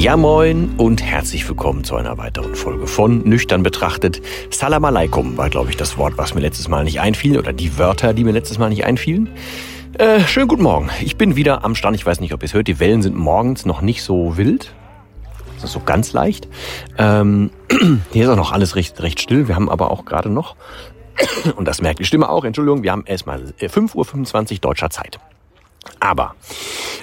Ja moin und herzlich willkommen zu einer weiteren Folge von Nüchtern betrachtet. Salam alaikum war, glaube ich, das Wort, was mir letztes Mal nicht einfiel oder die Wörter, die mir letztes Mal nicht einfielen. Äh, schönen guten Morgen. Ich bin wieder am Stand. Ich weiß nicht, ob ihr es hört. Die Wellen sind morgens noch nicht so wild. Das ist so ganz leicht. Ähm, hier ist auch noch alles recht, recht still. Wir haben aber auch gerade noch, und das merkt die Stimme auch, Entschuldigung, wir haben erstmal 5.25 Uhr deutscher Zeit. Aber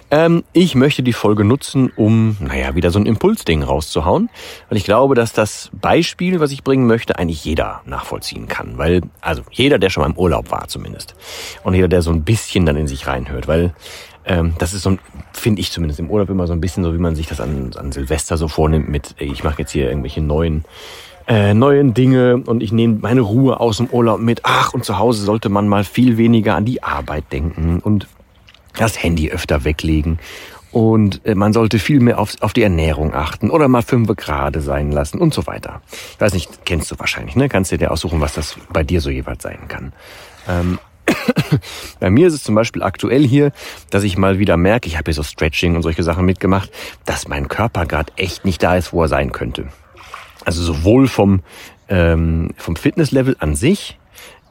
ähm, ich möchte die Folge nutzen, um, naja, wieder so ein Impulsding rauszuhauen. Weil ich glaube, dass das Beispiel, was ich bringen möchte, eigentlich jeder nachvollziehen kann. Weil, also jeder, der schon mal im Urlaub war zumindest. Und jeder, der so ein bisschen dann in sich reinhört. Weil ähm, das ist so, finde ich zumindest im Urlaub immer so ein bisschen so, wie man sich das an, an Silvester so vornimmt mit, ich mache jetzt hier irgendwelche neuen äh, neuen Dinge und ich nehme meine Ruhe aus dem Urlaub mit. Ach, und zu Hause sollte man mal viel weniger an die Arbeit denken und das Handy öfter weglegen und äh, man sollte viel mehr auf, auf die Ernährung achten oder mal fünf gerade sein lassen und so weiter. Ich weiß nicht, kennst du wahrscheinlich, ne? Kannst du dir aussuchen, was das bei dir so jeweils sein kann. Ähm, bei mir ist es zum Beispiel aktuell hier, dass ich mal wieder merke, ich habe hier so Stretching und solche Sachen mitgemacht, dass mein Körper gerade echt nicht da ist, wo er sein könnte. Also sowohl vom, ähm, vom Fitnesslevel an sich,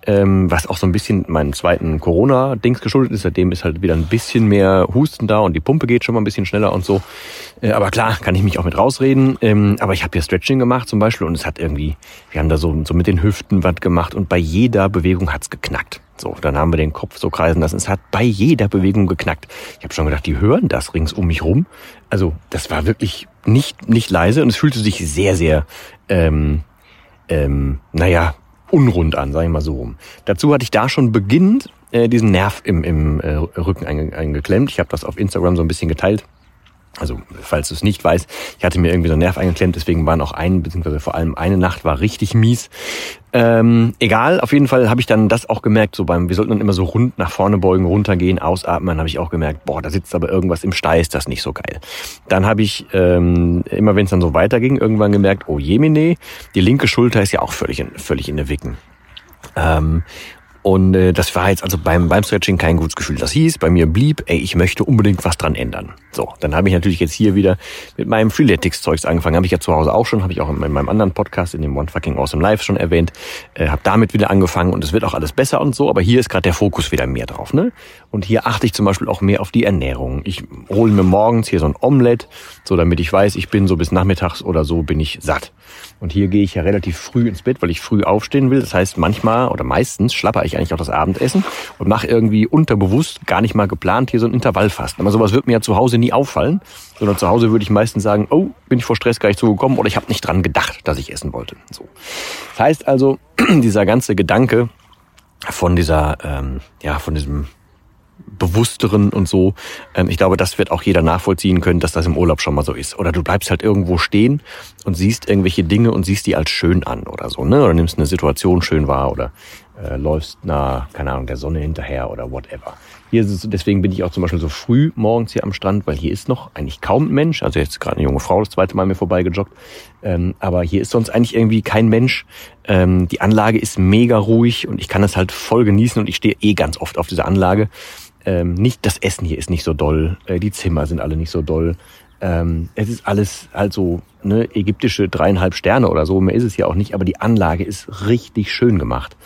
ähm, was auch so ein bisschen meinem zweiten Corona-Dings geschuldet ist. Seitdem ist halt wieder ein bisschen mehr Husten da und die Pumpe geht schon mal ein bisschen schneller und so. Äh, aber klar, kann ich mich auch mit rausreden. Ähm, aber ich habe hier Stretching gemacht zum Beispiel und es hat irgendwie, wir haben da so, so mit den Hüften was gemacht und bei jeder Bewegung hat's geknackt. So, dann haben wir den Kopf so kreisen lassen. Es hat bei jeder Bewegung geknackt. Ich habe schon gedacht, die hören das rings um mich rum. Also das war wirklich nicht, nicht leise und es fühlte sich sehr, sehr, ähm, ähm, naja, unrund an, sag ich mal so rum. Dazu hatte ich da schon beginnend äh, diesen Nerv im, im äh, Rücken einge eingeklemmt. Ich habe das auf Instagram so ein bisschen geteilt. Also, falls du es nicht weißt, ich hatte mir irgendwie so einen Nerv eingeklemmt, deswegen waren auch ein, beziehungsweise vor allem eine Nacht war richtig mies. Ähm, egal, auf jeden Fall habe ich dann das auch gemerkt, so beim, wir sollten dann immer so rund nach vorne beugen, runtergehen, ausatmen, dann habe ich auch gemerkt, boah, da sitzt aber irgendwas im Steiß, ist das nicht so geil. Dann habe ich, ähm, immer wenn es dann so weiterging, irgendwann gemerkt, oh jemine, die linke Schulter ist ja auch völlig in, völlig in der Wicken. Ähm, und äh, das war jetzt also beim, beim Stretching kein gutes Gefühl. Das hieß, bei mir blieb, ey, ich möchte unbedingt was dran ändern. So, dann habe ich natürlich jetzt hier wieder mit meinem Freeletics-Zeugs angefangen. Habe ich ja zu Hause auch schon, habe ich auch in meinem anderen Podcast, in dem One Fucking Awesome Life schon erwähnt. Äh, habe damit wieder angefangen und es wird auch alles besser und so. Aber hier ist gerade der Fokus wieder mehr drauf. ne? Und hier achte ich zum Beispiel auch mehr auf die Ernährung. Ich hole mir morgens hier so ein Omelett, so damit ich weiß, ich bin so bis nachmittags oder so bin ich satt. Und hier gehe ich ja relativ früh ins Bett, weil ich früh aufstehen will. Das heißt, manchmal oder meistens schlapper ich eigentlich auch das Abendessen und mache irgendwie unterbewusst, gar nicht mal geplant, hier so ein Intervallfasten. Aber sowas wird mir ja zu Hause nie auffallen, sondern zu Hause würde ich meistens sagen, oh, bin ich vor Stress gar nicht zugekommen oder ich habe nicht dran gedacht, dass ich essen wollte. So. Das heißt also, dieser ganze Gedanke von dieser, ähm, ja, von diesem bewussteren und so. Ähm, ich glaube, das wird auch jeder nachvollziehen können, dass das im Urlaub schon mal so ist. Oder du bleibst halt irgendwo stehen und siehst irgendwelche Dinge und siehst die als schön an oder so, ne? Oder nimmst eine Situation schön wahr oder äh, läufst na, keine Ahnung, der Sonne hinterher oder whatever. Hier ist es, deswegen bin ich auch zum Beispiel so früh morgens hier am Strand, weil hier ist noch eigentlich kaum Mensch. Also jetzt gerade eine junge Frau das zweite Mal mir vorbeigejoggt. Ähm, aber hier ist sonst eigentlich irgendwie kein Mensch. Ähm, die Anlage ist mega ruhig und ich kann es halt voll genießen und ich stehe eh ganz oft auf dieser Anlage. Ähm, nicht das Essen hier ist nicht so doll, äh, die Zimmer sind alle nicht so doll. Ähm, es ist alles halt so ne, ägyptische dreieinhalb Sterne oder so, mehr ist es ja auch nicht, aber die Anlage ist richtig schön gemacht.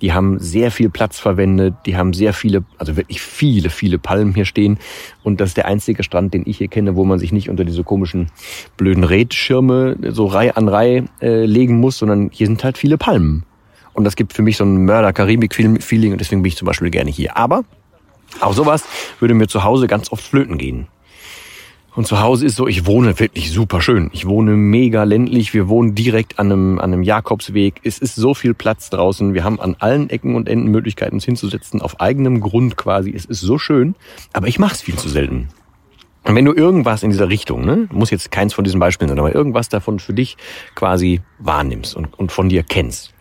Die haben sehr viel Platz verwendet, die haben sehr viele, also wirklich viele, viele Palmen hier stehen. Und das ist der einzige Strand, den ich hier kenne, wo man sich nicht unter diese komischen blöden Rädschirme so Reihe an Reihe äh, legen muss, sondern hier sind halt viele Palmen. Und das gibt für mich so ein Mörder-Karibik-Feeling und deswegen bin ich zum Beispiel gerne hier. Aber auch sowas würde mir zu Hause ganz oft flöten gehen. Und zu Hause ist so, ich wohne wirklich super schön. Ich wohne mega ländlich. Wir wohnen direkt an einem, an einem Jakobsweg. Es ist so viel Platz draußen. Wir haben an allen Ecken und Enden Möglichkeiten, uns hinzusetzen, auf eigenem Grund quasi. Es ist so schön. Aber ich mache es viel zu selten. Und wenn du irgendwas in dieser Richtung, ne, muss jetzt keins von diesen Beispielen sein, aber irgendwas davon für dich quasi wahrnimmst und, und von dir kennst,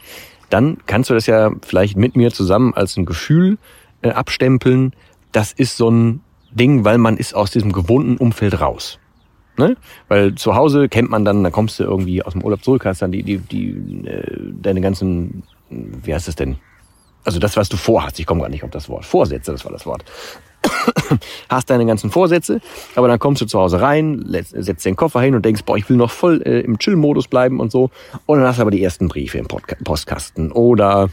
dann kannst du das ja vielleicht mit mir zusammen als ein Gefühl äh, abstempeln. Das ist so ein Ding, weil man ist aus diesem gewohnten Umfeld raus. Ne? Weil zu Hause kennt man dann, da kommst du irgendwie aus dem Urlaub zurück, hast dann die, die, die, äh, deine ganzen, wie heißt das denn? Also das, was du vorhast, ich komme gar nicht auf das Wort. Vorsätze, das war das Wort. hast deine ganzen Vorsätze, aber dann kommst du zu Hause rein, setzt den Koffer hin und denkst, boah, ich will noch voll äh, im Chill-Modus bleiben und so. Und dann hast du aber die ersten Briefe im Postkasten oder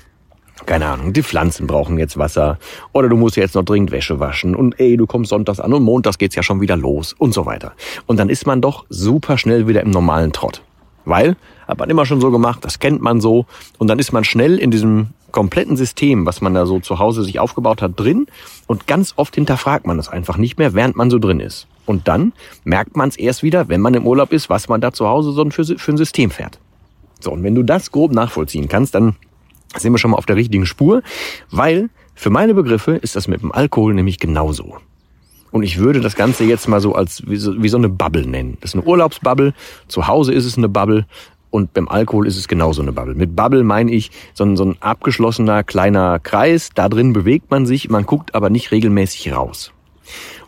keine Ahnung, die Pflanzen brauchen jetzt Wasser oder du musst jetzt noch dringend Wäsche waschen und ey, du kommst sonntags an und montags geht's ja schon wieder los und so weiter. Und dann ist man doch super schnell wieder im normalen Trott. Weil, hat man immer schon so gemacht, das kennt man so und dann ist man schnell in diesem kompletten System, was man da so zu Hause sich aufgebaut hat, drin und ganz oft hinterfragt man das einfach nicht mehr, während man so drin ist. Und dann merkt man es erst wieder, wenn man im Urlaub ist, was man da zu Hause so für, für ein System fährt. So, und wenn du das grob nachvollziehen kannst, dann sind wir schon mal auf der richtigen Spur, weil für meine Begriffe ist das mit dem Alkohol nämlich genauso. Und ich würde das Ganze jetzt mal so als wie so, wie so eine Bubble nennen. Das ist eine Urlaubsbubble. Zu Hause ist es eine Bubble. Und beim Alkohol ist es genauso eine Bubble. Mit Bubble meine ich so ein, so ein abgeschlossener kleiner Kreis. Da drin bewegt man sich, man guckt aber nicht regelmäßig raus.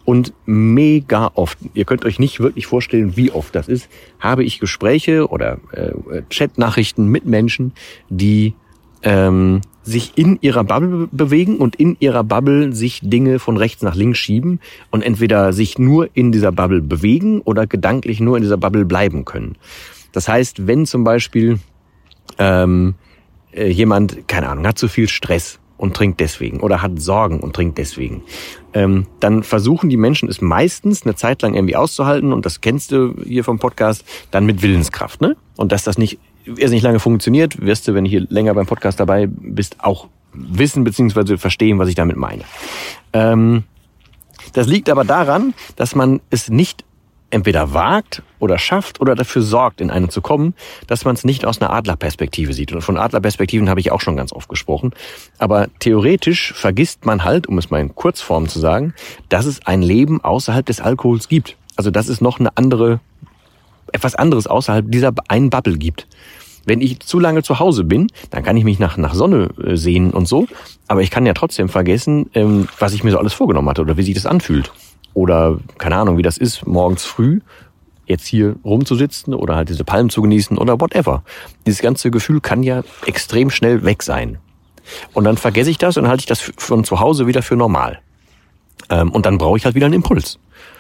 Und mega oft, ihr könnt euch nicht wirklich vorstellen, wie oft das ist, habe ich Gespräche oder äh, Chatnachrichten mit Menschen, die ähm, sich in ihrer Bubble bewegen und in ihrer Bubble sich Dinge von rechts nach links schieben und entweder sich nur in dieser Bubble bewegen oder gedanklich nur in dieser Bubble bleiben können. Das heißt, wenn zum Beispiel ähm, äh, jemand, keine Ahnung, hat zu viel Stress und trinkt deswegen oder hat Sorgen und trinkt deswegen, ähm, dann versuchen die Menschen es meistens eine Zeit lang irgendwie auszuhalten und das kennst du hier vom Podcast, dann mit Willenskraft, ne? Und dass das nicht es nicht lange funktioniert, wirst du, wenn du hier länger beim Podcast dabei bist, auch wissen bzw. verstehen, was ich damit meine. Ähm, das liegt aber daran, dass man es nicht entweder wagt oder schafft oder dafür sorgt, in eine zu kommen, dass man es nicht aus einer Adlerperspektive sieht. Und von Adlerperspektiven habe ich auch schon ganz oft gesprochen. Aber theoretisch vergisst man halt, um es mal in Kurzform zu sagen, dass es ein Leben außerhalb des Alkohols gibt. Also dass es noch eine andere, etwas anderes außerhalb dieser einen Bubble gibt. Wenn ich zu lange zu Hause bin, dann kann ich mich nach, nach Sonne äh, sehen und so. Aber ich kann ja trotzdem vergessen, ähm, was ich mir so alles vorgenommen hatte oder wie sich das anfühlt. Oder keine Ahnung, wie das ist, morgens früh jetzt hier rumzusitzen oder halt diese Palmen zu genießen oder whatever. Dieses ganze Gefühl kann ja extrem schnell weg sein. Und dann vergesse ich das und halte ich das von zu Hause wieder für normal. Ähm, und dann brauche ich halt wieder einen Impuls.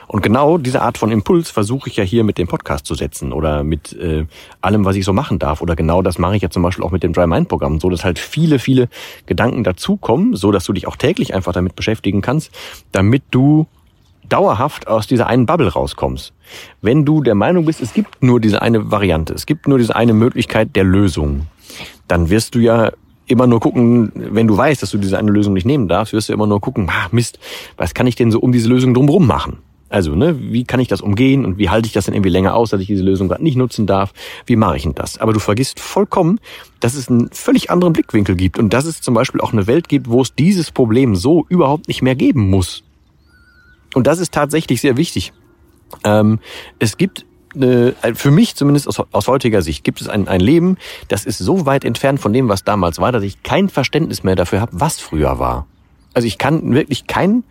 Und genau diese Art von Impuls versuche ich ja hier mit dem Podcast zu setzen oder mit äh, allem, was ich so machen darf. Oder genau das mache ich ja zum Beispiel auch mit dem Dry Mind Programm, so dass halt viele, viele Gedanken dazukommen, so dass du dich auch täglich einfach damit beschäftigen kannst, damit du dauerhaft aus dieser einen Bubble rauskommst. Wenn du der Meinung bist, es gibt nur diese eine Variante, es gibt nur diese eine Möglichkeit der Lösung, dann wirst du ja immer nur gucken, wenn du weißt, dass du diese eine Lösung nicht nehmen darfst, wirst du immer nur gucken, ah, Mist, was kann ich denn so um diese Lösung drumherum machen? Also, ne, wie kann ich das umgehen und wie halte ich das denn irgendwie länger aus, dass ich diese Lösung gerade nicht nutzen darf? Wie mache ich denn das? Aber du vergisst vollkommen, dass es einen völlig anderen Blickwinkel gibt und dass es zum Beispiel auch eine Welt gibt, wo es dieses Problem so überhaupt nicht mehr geben muss. Und das ist tatsächlich sehr wichtig. Ähm, es gibt eine, für mich zumindest aus, aus heutiger Sicht gibt es ein, ein Leben, das ist so weit entfernt von dem, was damals war, dass ich kein Verständnis mehr dafür habe, was früher war. Also ich kann wirklich kein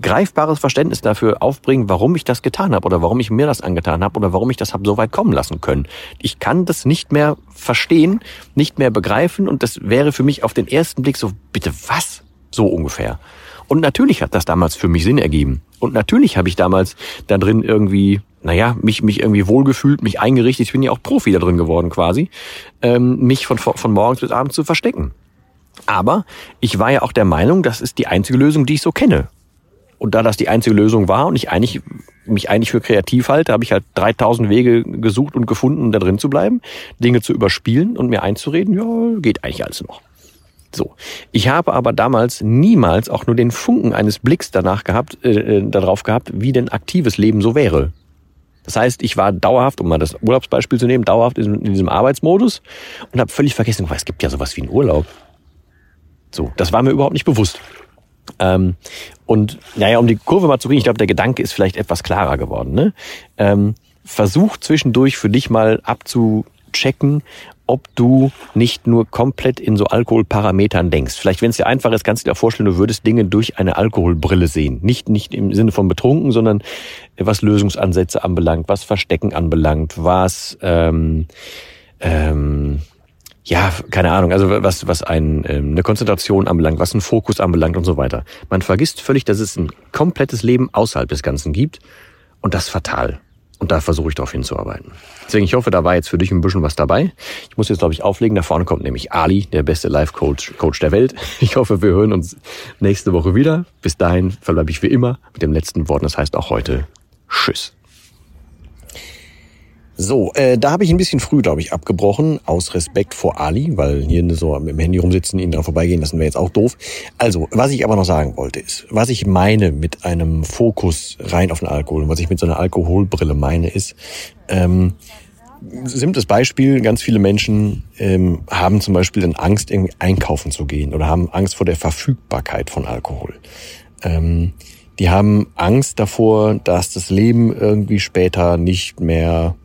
greifbares Verständnis dafür aufbringen, warum ich das getan habe oder warum ich mir das angetan habe oder warum ich das habe so weit kommen lassen können. Ich kann das nicht mehr verstehen, nicht mehr begreifen und das wäre für mich auf den ersten Blick so, bitte was? So ungefähr. Und natürlich hat das damals für mich Sinn ergeben. Und natürlich habe ich damals da drin irgendwie, naja, mich, mich irgendwie wohlgefühlt, mich eingerichtet, ich bin ja auch Profi da drin geworden quasi, ähm, mich von, von morgens bis abends zu verstecken. Aber ich war ja auch der Meinung, das ist die einzige Lösung, die ich so kenne. Und da das die einzige Lösung war und ich eigentlich, mich eigentlich für kreativ halte, habe ich halt 3000 Wege gesucht und gefunden, da drin zu bleiben, Dinge zu überspielen und mir einzureden, ja, geht eigentlich alles noch. So. Ich habe aber damals niemals auch nur den Funken eines Blicks danach gehabt, äh, äh darauf gehabt, wie denn aktives Leben so wäre. Das heißt, ich war dauerhaft, um mal das Urlaubsbeispiel zu nehmen, dauerhaft in, in diesem Arbeitsmodus und habe völlig vergessen, es gibt ja sowas wie einen Urlaub. So, das war mir überhaupt nicht bewusst. Ähm, und naja, um die Kurve mal zu kriegen, ich glaube, der Gedanke ist vielleicht etwas klarer geworden. Ne? Ähm, versuch zwischendurch für dich mal abzuchecken, ob du nicht nur komplett in so Alkoholparametern denkst. Vielleicht, wenn es dir einfach ist, kannst du dir vorstellen, du würdest Dinge durch eine Alkoholbrille sehen. Nicht, nicht im Sinne von betrunken, sondern was Lösungsansätze anbelangt, was Verstecken anbelangt, was ähm, ähm, ja, keine Ahnung, also was, was ein, ähm, eine Konzentration anbelangt, was einen Fokus anbelangt und so weiter. Man vergisst völlig, dass es ein komplettes Leben außerhalb des Ganzen gibt und das fatal. Und da versuche ich darauf hinzuarbeiten. Deswegen, ich hoffe, da war jetzt für dich ein bisschen was dabei. Ich muss jetzt, glaube ich, auflegen. Da vorne kommt nämlich Ali, der beste Life-Coach Coach der Welt. Ich hoffe, wir hören uns nächste Woche wieder. Bis dahin verbleibe ich wie immer mit dem letzten Wort. Das heißt auch heute Tschüss. So, äh, da habe ich ein bisschen früh, glaube ich, abgebrochen, aus Respekt vor Ali, weil hier so mit dem Handy rumsitzen, ihn da vorbeigehen lassen wäre jetzt auch doof. Also, was ich aber noch sagen wollte, ist, was ich meine mit einem Fokus rein auf den Alkohol und was ich mit so einer Alkoholbrille meine, ist, ähm, simples Beispiel, ganz viele Menschen ähm, haben zum Beispiel dann Angst, irgendwie einkaufen zu gehen oder haben Angst vor der Verfügbarkeit von Alkohol. Ähm, die haben Angst davor, dass das Leben irgendwie später nicht mehr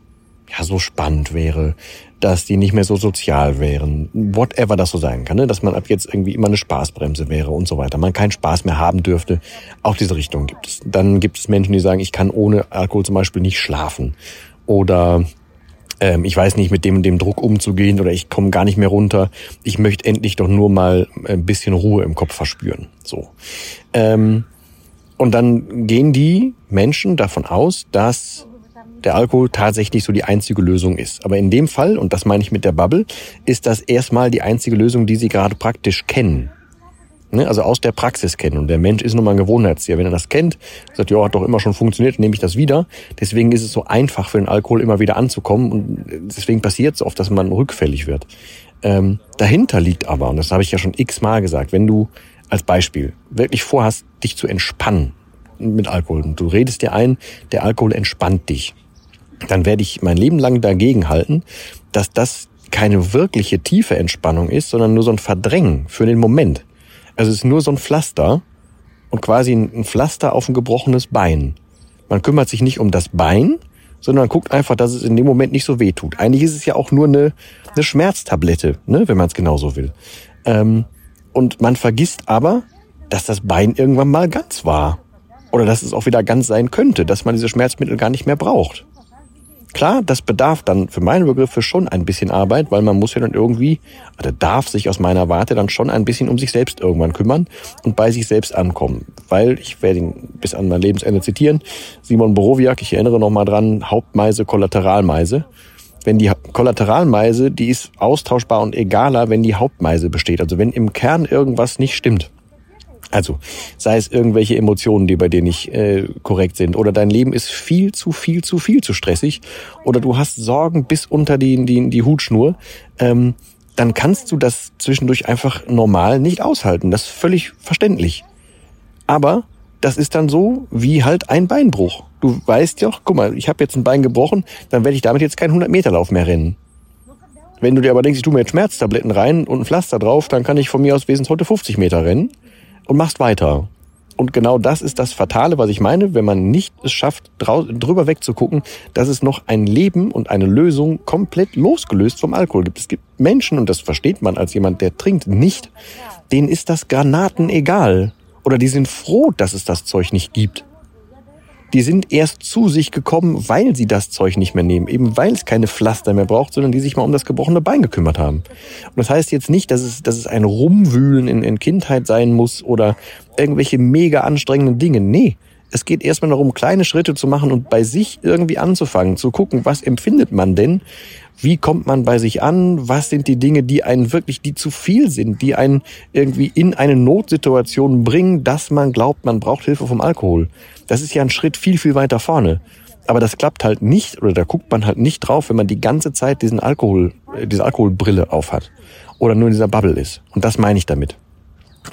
ja so spannend wäre, dass die nicht mehr so sozial wären, whatever das so sein kann, ne? dass man ab jetzt irgendwie immer eine Spaßbremse wäre und so weiter, man keinen Spaß mehr haben dürfte. Auch diese Richtung gibt es. Dann gibt es Menschen, die sagen, ich kann ohne Alkohol zum Beispiel nicht schlafen oder ähm, ich weiß nicht, mit dem und dem Druck umzugehen oder ich komme gar nicht mehr runter. Ich möchte endlich doch nur mal ein bisschen Ruhe im Kopf verspüren. So. Ähm, und dann gehen die Menschen davon aus, dass der Alkohol tatsächlich so die einzige Lösung ist. Aber in dem Fall, und das meine ich mit der Bubble, ist das erstmal die einzige Lösung, die sie gerade praktisch kennen. Ne? Also aus der Praxis kennen. Und der Mensch ist nun mal ein Gewohnheitstier. Wenn er das kennt, sagt, ja, hat doch immer schon funktioniert, nehme ich das wieder. Deswegen ist es so einfach für den Alkohol immer wieder anzukommen. Und deswegen passiert es oft, dass man rückfällig wird. Ähm, dahinter liegt aber, und das habe ich ja schon x-mal gesagt, wenn du als Beispiel wirklich vorhast, dich zu entspannen mit Alkohol und du redest dir ein, der Alkohol entspannt dich dann werde ich mein Leben lang dagegen halten, dass das keine wirkliche tiefe Entspannung ist, sondern nur so ein Verdrängen für den Moment. Also es ist nur so ein Pflaster und quasi ein Pflaster auf ein gebrochenes Bein. Man kümmert sich nicht um das Bein, sondern guckt einfach, dass es in dem Moment nicht so weh tut. Eigentlich ist es ja auch nur eine, eine Schmerztablette, ne, wenn man es genauso will. Ähm, und man vergisst aber, dass das Bein irgendwann mal ganz war. Oder dass es auch wieder ganz sein könnte, dass man diese Schmerzmittel gar nicht mehr braucht. Klar, das bedarf dann für meine Begriffe schon ein bisschen Arbeit, weil man muss ja dann irgendwie, oder darf sich aus meiner Warte dann schon ein bisschen um sich selbst irgendwann kümmern und bei sich selbst ankommen. Weil, ich werde ihn bis an mein Lebensende zitieren, Simon Borowiak, ich erinnere nochmal dran, Hauptmeise, Kollateralmeise. Wenn die Kollateralmeise, die ist austauschbar und egaler, wenn die Hauptmeise besteht. Also wenn im Kern irgendwas nicht stimmt. Also, sei es irgendwelche Emotionen, die bei dir nicht äh, korrekt sind, oder dein Leben ist viel zu viel zu viel zu stressig, oder du hast Sorgen bis unter die, die, die Hutschnur, ähm, dann kannst du das zwischendurch einfach normal nicht aushalten. Das ist völlig verständlich. Aber das ist dann so wie halt ein Beinbruch. Du weißt ja, guck mal, ich habe jetzt ein Bein gebrochen, dann werde ich damit jetzt keinen 100-Meter-Lauf mehr rennen. Wenn du dir aber denkst, ich tue mir jetzt Schmerztabletten rein und ein Pflaster drauf, dann kann ich von mir aus wesentlich heute 50 Meter rennen und machst weiter. Und genau das ist das Fatale, was ich meine, wenn man nicht es schafft, drüber wegzugucken, dass es noch ein Leben und eine Lösung komplett losgelöst vom Alkohol gibt. Es gibt Menschen, und das versteht man als jemand, der trinkt, nicht, denen ist das Granaten egal. Oder die sind froh, dass es das Zeug nicht gibt die sind erst zu sich gekommen, weil sie das Zeug nicht mehr nehmen. Eben weil es keine Pflaster mehr braucht, sondern die sich mal um das gebrochene Bein gekümmert haben. Und das heißt jetzt nicht, dass es, dass es ein Rumwühlen in, in Kindheit sein muss oder irgendwelche mega anstrengenden Dinge. Nee. Es geht erstmal darum, kleine Schritte zu machen und bei sich irgendwie anzufangen, zu gucken, was empfindet man denn? Wie kommt man bei sich an? Was sind die Dinge, die einen wirklich, die zu viel sind, die einen irgendwie in eine Notsituation bringen, dass man glaubt, man braucht Hilfe vom Alkohol? Das ist ja ein Schritt viel, viel weiter vorne. Aber das klappt halt nicht oder da guckt man halt nicht drauf, wenn man die ganze Zeit diesen Alkohol, äh, diese Alkoholbrille aufhat. oder nur in dieser Bubble ist. Und das meine ich damit.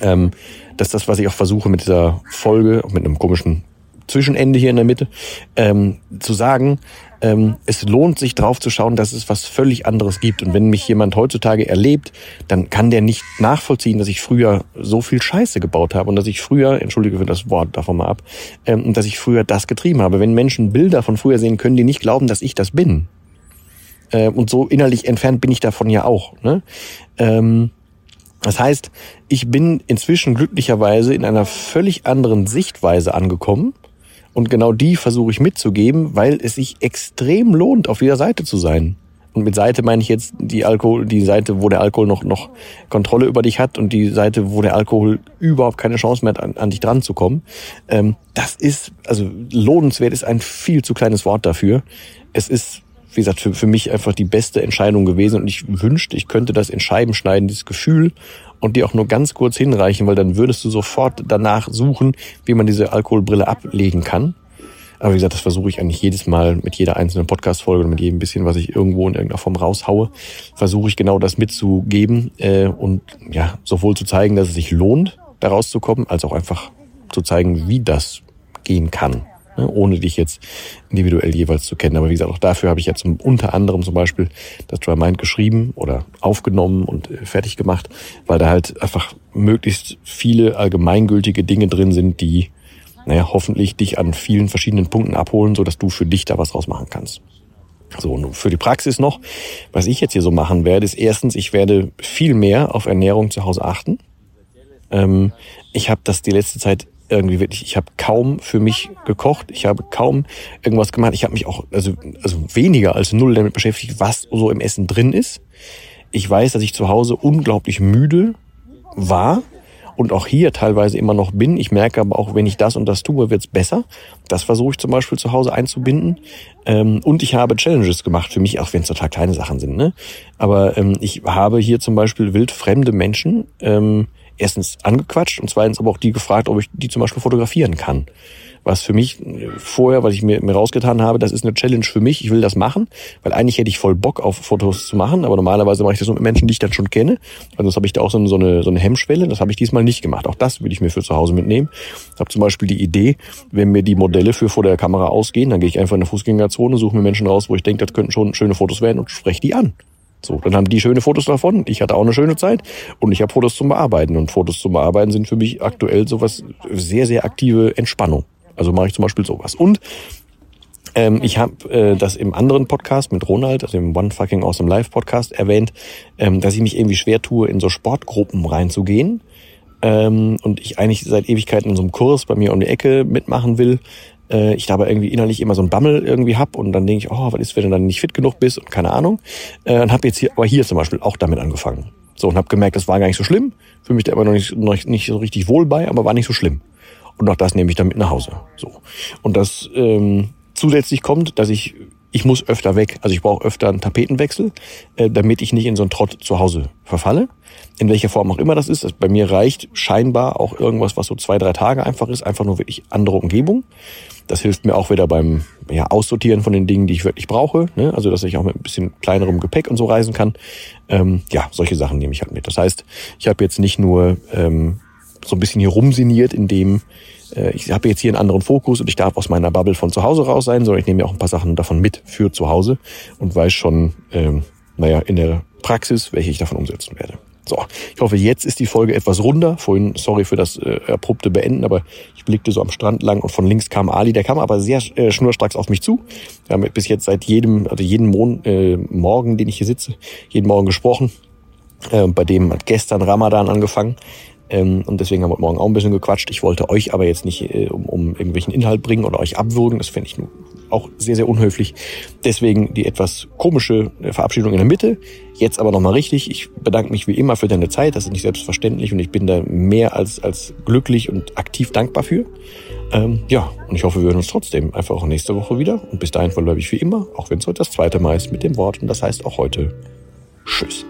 Ähm, das ist das, was ich auch versuche mit dieser Folge, mit einem komischen Zwischenende hier in der Mitte, ähm, zu sagen, ähm, es lohnt sich drauf zu schauen, dass es was völlig anderes gibt. Und wenn mich jemand heutzutage erlebt, dann kann der nicht nachvollziehen, dass ich früher so viel Scheiße gebaut habe und dass ich früher, entschuldige für das Wort davon mal ab, ähm, dass ich früher das getrieben habe. Wenn Menschen Bilder von früher sehen, können die nicht glauben, dass ich das bin. Äh, und so innerlich entfernt bin ich davon ja auch. Ne? Ähm, das heißt, ich bin inzwischen glücklicherweise in einer völlig anderen Sichtweise angekommen und genau die versuche ich mitzugeben, weil es sich extrem lohnt, auf jeder Seite zu sein. Und mit Seite meine ich jetzt die Alkohol, die Seite, wo der Alkohol noch, noch Kontrolle über dich hat und die Seite, wo der Alkohol überhaupt keine Chance mehr hat, an, an dich dran zu kommen. Ähm, das ist, also lohnenswert ist ein viel zu kleines Wort dafür. Es ist, wie gesagt, für, für mich einfach die beste Entscheidung gewesen und ich wünschte, ich könnte das in Scheiben schneiden, dieses Gefühl und die auch nur ganz kurz hinreichen, weil dann würdest du sofort danach suchen, wie man diese Alkoholbrille ablegen kann. Aber wie gesagt, das versuche ich eigentlich jedes Mal mit jeder einzelnen Podcast-Folge und mit jedem bisschen, was ich irgendwo in irgendeiner Form raushaue, versuche ich genau das mitzugeben äh, und ja, sowohl zu zeigen, dass es sich lohnt, da rauszukommen, als auch einfach zu zeigen, wie das gehen kann ohne dich jetzt individuell jeweils zu kennen. Aber wie gesagt, auch dafür habe ich jetzt unter anderem zum Beispiel das Dry Mind geschrieben oder aufgenommen und äh, fertig gemacht, weil da halt einfach möglichst viele allgemeingültige Dinge drin sind, die naja, hoffentlich dich an vielen verschiedenen Punkten abholen, so dass du für dich da was rausmachen kannst. So, und für die Praxis noch, was ich jetzt hier so machen werde, ist erstens, ich werde viel mehr auf Ernährung zu Hause achten. Ähm, ich habe das die letzte Zeit irgendwie wirklich, ich habe kaum für mich gekocht, ich habe kaum irgendwas gemacht. Ich habe mich auch, also, also weniger als null damit beschäftigt, was so im Essen drin ist. Ich weiß, dass ich zu Hause unglaublich müde war und auch hier teilweise immer noch bin. Ich merke aber auch, wenn ich das und das tue, wird's besser. Das versuche ich zum Beispiel zu Hause einzubinden. Ähm, und ich habe Challenges gemacht für mich, auch wenn es total kleine Sachen sind. Ne? Aber ähm, ich habe hier zum Beispiel wildfremde Menschen ähm, erstens angequatscht und zweitens aber auch die gefragt, ob ich die zum Beispiel fotografieren kann. Was für mich vorher, was ich mir, mir rausgetan habe, das ist eine Challenge für mich. Ich will das machen, weil eigentlich hätte ich voll Bock auf Fotos zu machen, aber normalerweise mache ich das mit Menschen, die ich dann schon kenne. Also das habe ich da auch so eine, so eine, Hemmschwelle. Das habe ich diesmal nicht gemacht. Auch das will ich mir für zu Hause mitnehmen. Ich habe zum Beispiel die Idee, wenn mir die Modelle für vor der Kamera ausgehen, dann gehe ich einfach in eine Fußgängerzone, suche mir Menschen raus, wo ich denke, das könnten schon schöne Fotos werden und spreche die an. So, dann haben die schöne Fotos davon. Ich hatte auch eine schöne Zeit und ich habe Fotos zum Bearbeiten. Und Fotos zum Bearbeiten sind für mich aktuell sowas sehr, sehr aktive Entspannung. Also mache ich zum Beispiel sowas. Und ähm, ich habe äh, das im anderen Podcast mit Ronald, also im One Fucking Awesome Life Podcast, erwähnt, ähm, dass ich mich irgendwie schwer tue, in so Sportgruppen reinzugehen. Ähm, und ich eigentlich seit Ewigkeiten in so einem Kurs bei mir um die Ecke mitmachen will, äh, ich da aber irgendwie innerlich immer so ein Bammel irgendwie hab und dann denke ich, oh, was ist, wenn du dann nicht fit genug bist und keine Ahnung. Äh, und habe jetzt hier, aber hier zum Beispiel auch damit angefangen. So und habe gemerkt, das war gar nicht so schlimm. Für mich da immer noch nicht, noch nicht so richtig wohl bei, aber war nicht so schlimm. Und auch das nehme ich dann mit nach Hause. So und das ähm, zusätzlich kommt, dass ich ich muss öfter weg. Also ich brauche öfter einen Tapetenwechsel, äh, damit ich nicht in so einen Trott zu Hause verfalle. In welcher Form auch immer das ist. Also bei mir reicht scheinbar auch irgendwas, was so zwei, drei Tage einfach ist. Einfach nur wirklich andere Umgebung. Das hilft mir auch wieder beim ja, Aussortieren von den Dingen, die ich wirklich brauche. Ne? Also dass ich auch mit ein bisschen kleinerem Gepäck und so reisen kann. Ähm, ja, solche Sachen nehme ich halt mit. Das heißt, ich habe jetzt nicht nur ähm, so ein bisschen hier rumsiniert, indem äh, ich habe jetzt hier einen anderen Fokus und ich darf aus meiner Bubble von zu Hause raus sein, sondern ich nehme ja auch ein paar Sachen davon mit für zu Hause und weiß schon, ähm, naja, in der Praxis, welche ich davon umsetzen werde. So, ich hoffe, jetzt ist die Folge etwas runder. Vorhin, sorry für das äh, abrupte Beenden, aber ich blickte so am Strand lang und von links kam Ali. Der kam aber sehr äh, schnurstracks auf mich zu. Wir haben bis jetzt seit jedem, also jeden Mon äh, Morgen, den ich hier sitze, jeden Morgen gesprochen. Äh, bei dem hat gestern Ramadan angefangen. Ähm, und deswegen haben wir morgen auch ein bisschen gequatscht. Ich wollte euch aber jetzt nicht äh, um, um irgendwelchen Inhalt bringen oder euch abwürgen. Das fände ich auch sehr, sehr unhöflich. Deswegen die etwas komische äh, Verabschiedung in der Mitte. Jetzt aber nochmal richtig. Ich bedanke mich wie immer für deine Zeit. Das ist nicht selbstverständlich und ich bin da mehr als, als glücklich und aktiv dankbar für. Ähm, ja, und ich hoffe, wir hören uns trotzdem einfach auch nächste Woche wieder. Und bis dahin verbleibe ich wie immer, auch wenn es heute das zweite Mal ist, mit dem Wort. Und das heißt auch heute Tschüss.